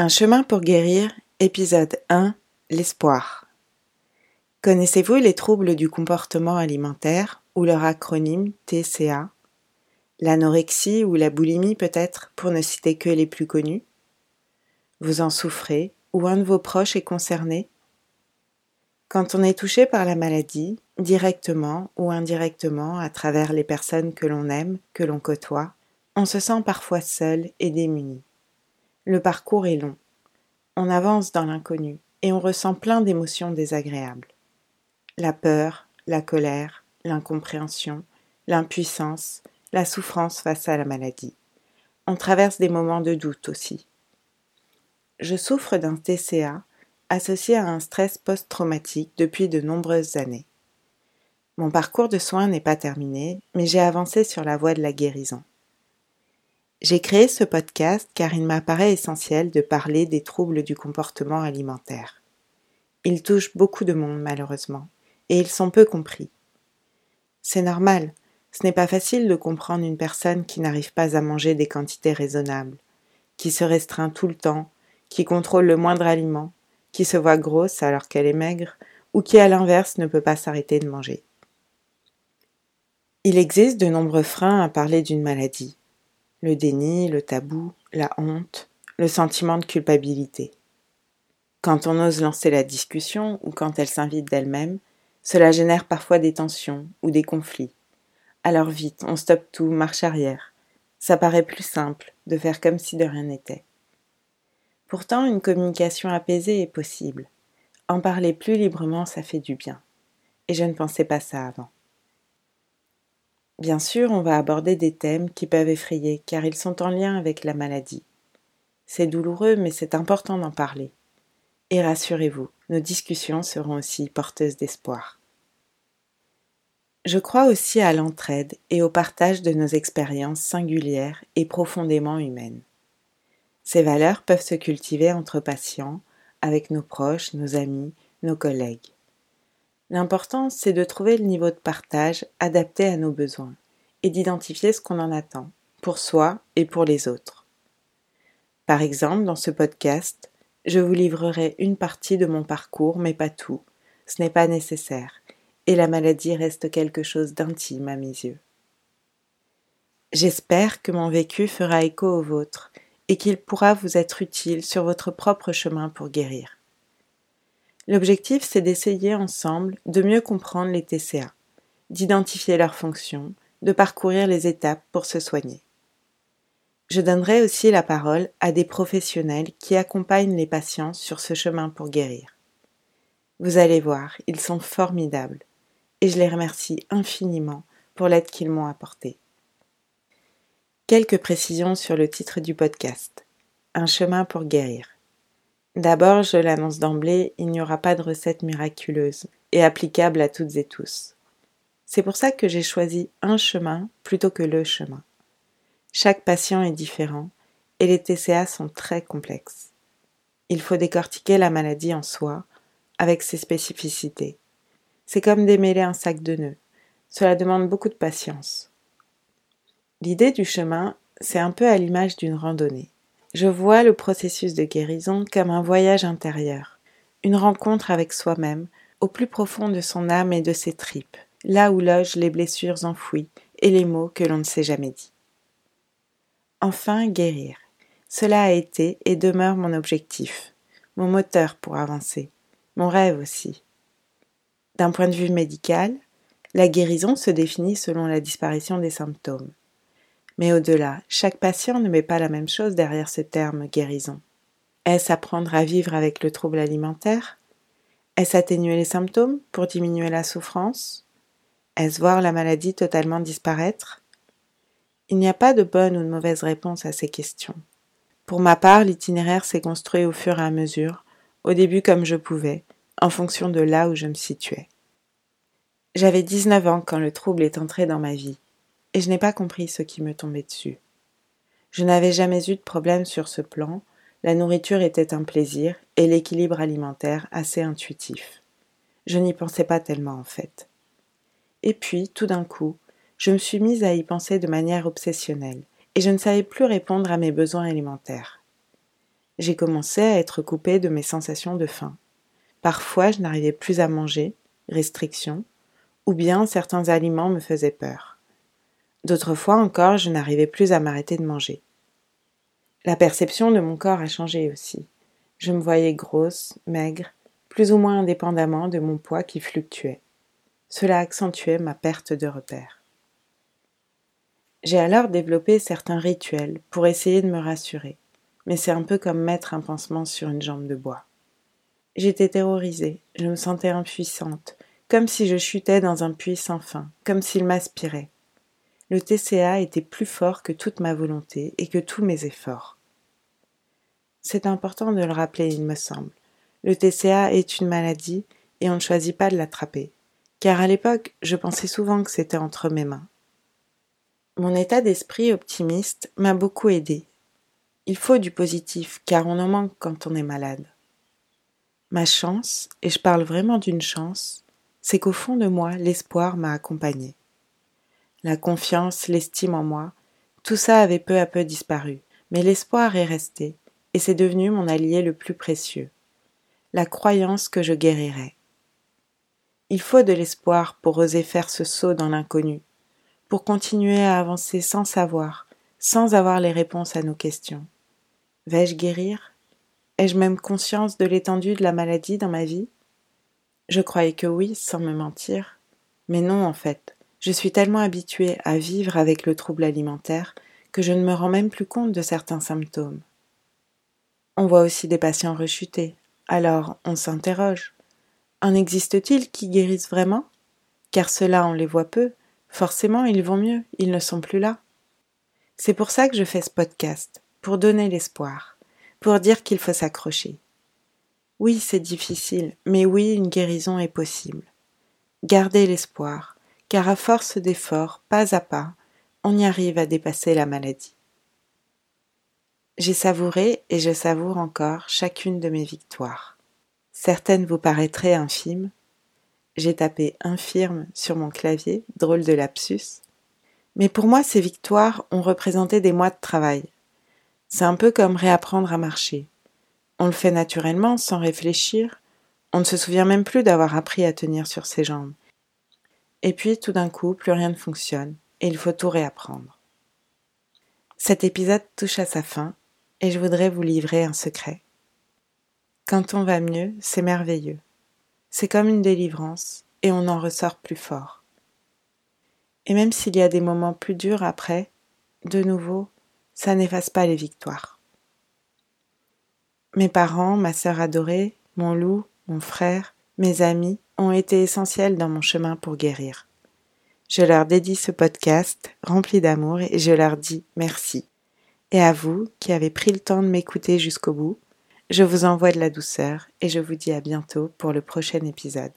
Un chemin pour guérir, épisode 1, l'espoir. Connaissez-vous les troubles du comportement alimentaire ou leur acronyme TCA L'anorexie ou la boulimie peut-être, pour ne citer que les plus connus? Vous en souffrez ou un de vos proches est concerné? Quand on est touché par la maladie, directement ou indirectement à travers les personnes que l'on aime, que l'on côtoie, on se sent parfois seul et démuni. Le parcours est long. On avance dans l'inconnu et on ressent plein d'émotions désagréables. La peur, la colère, l'incompréhension, l'impuissance, la souffrance face à la maladie. On traverse des moments de doute aussi. Je souffre d'un TCA associé à un stress post-traumatique depuis de nombreuses années. Mon parcours de soins n'est pas terminé, mais j'ai avancé sur la voie de la guérison. J'ai créé ce podcast car il m'apparaît essentiel de parler des troubles du comportement alimentaire. Ils touchent beaucoup de monde malheureusement, et ils sont peu compris. C'est normal, ce n'est pas facile de comprendre une personne qui n'arrive pas à manger des quantités raisonnables, qui se restreint tout le temps, qui contrôle le moindre aliment, qui se voit grosse alors qu'elle est maigre, ou qui à l'inverse ne peut pas s'arrêter de manger. Il existe de nombreux freins à parler d'une maladie le déni, le tabou, la honte, le sentiment de culpabilité. Quand on ose lancer la discussion ou quand elle s'invite d'elle-même, cela génère parfois des tensions ou des conflits. Alors vite, on stoppe tout, marche arrière. Ça paraît plus simple de faire comme si de rien n'était. Pourtant, une communication apaisée est possible. En parler plus librement, ça fait du bien. Et je ne pensais pas ça avant. Bien sûr, on va aborder des thèmes qui peuvent effrayer car ils sont en lien avec la maladie. C'est douloureux mais c'est important d'en parler. Et rassurez-vous, nos discussions seront aussi porteuses d'espoir. Je crois aussi à l'entraide et au partage de nos expériences singulières et profondément humaines. Ces valeurs peuvent se cultiver entre patients, avec nos proches, nos amis, nos collègues. L'important, c'est de trouver le niveau de partage adapté à nos besoins et d'identifier ce qu'on en attend, pour soi et pour les autres. Par exemple, dans ce podcast, je vous livrerai une partie de mon parcours, mais pas tout. Ce n'est pas nécessaire, et la maladie reste quelque chose d'intime à mes yeux. J'espère que mon vécu fera écho au vôtre et qu'il pourra vous être utile sur votre propre chemin pour guérir. L'objectif, c'est d'essayer ensemble de mieux comprendre les TCA, d'identifier leurs fonctions, de parcourir les étapes pour se soigner. Je donnerai aussi la parole à des professionnels qui accompagnent les patients sur ce chemin pour guérir. Vous allez voir, ils sont formidables et je les remercie infiniment pour l'aide qu'ils m'ont apportée. Quelques précisions sur le titre du podcast. Un chemin pour guérir. D'abord, je l'annonce d'emblée, il n'y aura pas de recette miraculeuse et applicable à toutes et tous. C'est pour ça que j'ai choisi un chemin plutôt que le chemin. Chaque patient est différent et les TCA sont très complexes. Il faut décortiquer la maladie en soi, avec ses spécificités. C'est comme démêler un sac de nœuds. Cela demande beaucoup de patience. L'idée du chemin, c'est un peu à l'image d'une randonnée. Je vois le processus de guérison comme un voyage intérieur, une rencontre avec soi-même, au plus profond de son âme et de ses tripes, là où logent les blessures enfouies et les mots que l'on ne s'est jamais dit. Enfin, guérir. Cela a été et demeure mon objectif, mon moteur pour avancer, mon rêve aussi. D'un point de vue médical, la guérison se définit selon la disparition des symptômes. Mais au-delà, chaque patient ne met pas la même chose derrière ce terme guérison. Est-ce apprendre à vivre avec le trouble alimentaire? Est-ce atténuer les symptômes pour diminuer la souffrance? Est-ce voir la maladie totalement disparaître? Il n'y a pas de bonne ou de mauvaise réponse à ces questions. Pour ma part, l'itinéraire s'est construit au fur et à mesure, au début comme je pouvais, en fonction de là où je me situais. J'avais 19 ans quand le trouble est entré dans ma vie je n'ai pas compris ce qui me tombait dessus. Je n'avais jamais eu de problème sur ce plan, la nourriture était un plaisir et l'équilibre alimentaire assez intuitif. Je n'y pensais pas tellement en fait. Et puis, tout d'un coup, je me suis mise à y penser de manière obsessionnelle, et je ne savais plus répondre à mes besoins alimentaires. j'ai commencé à être coupée de mes sensations de faim. Parfois, je n'arrivais plus à manger, restriction, ou bien certains aliments me faisaient peur. D'autres fois encore, je n'arrivais plus à m'arrêter de manger. La perception de mon corps a changé aussi. Je me voyais grosse, maigre, plus ou moins indépendamment de mon poids qui fluctuait. Cela accentuait ma perte de repère. J'ai alors développé certains rituels pour essayer de me rassurer, mais c'est un peu comme mettre un pansement sur une jambe de bois. J'étais terrorisée, je me sentais impuissante, comme si je chutais dans un puits sans fin, comme s'il m'aspirait. Le TCA était plus fort que toute ma volonté et que tous mes efforts. C'est important de le rappeler, il me semble. Le TCA est une maladie et on ne choisit pas de l'attraper, car à l'époque, je pensais souvent que c'était entre mes mains. Mon état d'esprit optimiste m'a beaucoup aidé. Il faut du positif, car on en manque quand on est malade. Ma chance, et je parle vraiment d'une chance, c'est qu'au fond de moi, l'espoir m'a accompagné. La confiance, l'estime en moi, tout ça avait peu à peu disparu, mais l'espoir est resté, et c'est devenu mon allié le plus précieux. La croyance que je guérirais. Il faut de l'espoir pour oser faire ce saut dans l'inconnu, pour continuer à avancer sans savoir, sans avoir les réponses à nos questions. Vais-je guérir? Ai-je même conscience de l'étendue de la maladie dans ma vie? Je croyais que oui, sans me mentir. Mais non, en fait. Je suis tellement habituée à vivre avec le trouble alimentaire que je ne me rends même plus compte de certains symptômes. On voit aussi des patients rechutés. Alors, on s'interroge. En existe-t-il qui guérissent vraiment? Car ceux-là, on les voit peu. Forcément, ils vont mieux, ils ne sont plus là. C'est pour ça que je fais ce podcast, pour donner l'espoir, pour dire qu'il faut s'accrocher. Oui, c'est difficile, mais oui, une guérison est possible. Gardez l'espoir, car à force d'efforts, pas à pas, on y arrive à dépasser la maladie. J'ai savouré et je savoure encore chacune de mes victoires. Certaines vous paraîtraient infimes. J'ai tapé infirme sur mon clavier, drôle de lapsus. Mais pour moi, ces victoires ont représenté des mois de travail. C'est un peu comme réapprendre à marcher. On le fait naturellement, sans réfléchir. On ne se souvient même plus d'avoir appris à tenir sur ses jambes. Et puis, tout d'un coup, plus rien ne fonctionne, et il faut tout réapprendre. Cet épisode touche à sa fin, et je voudrais vous livrer un secret. Quand on va mieux, c'est merveilleux. C'est comme une délivrance et on en ressort plus fort. Et même s'il y a des moments plus durs après, de nouveau, ça n'efface pas les victoires. Mes parents, ma sœur adorée, mon loup, mon frère, mes amis ont été essentiels dans mon chemin pour guérir. Je leur dédie ce podcast rempli d'amour et je leur dis merci. Et à vous qui avez pris le temps de m'écouter jusqu'au bout, je vous envoie de la douceur et je vous dis à bientôt pour le prochain épisode.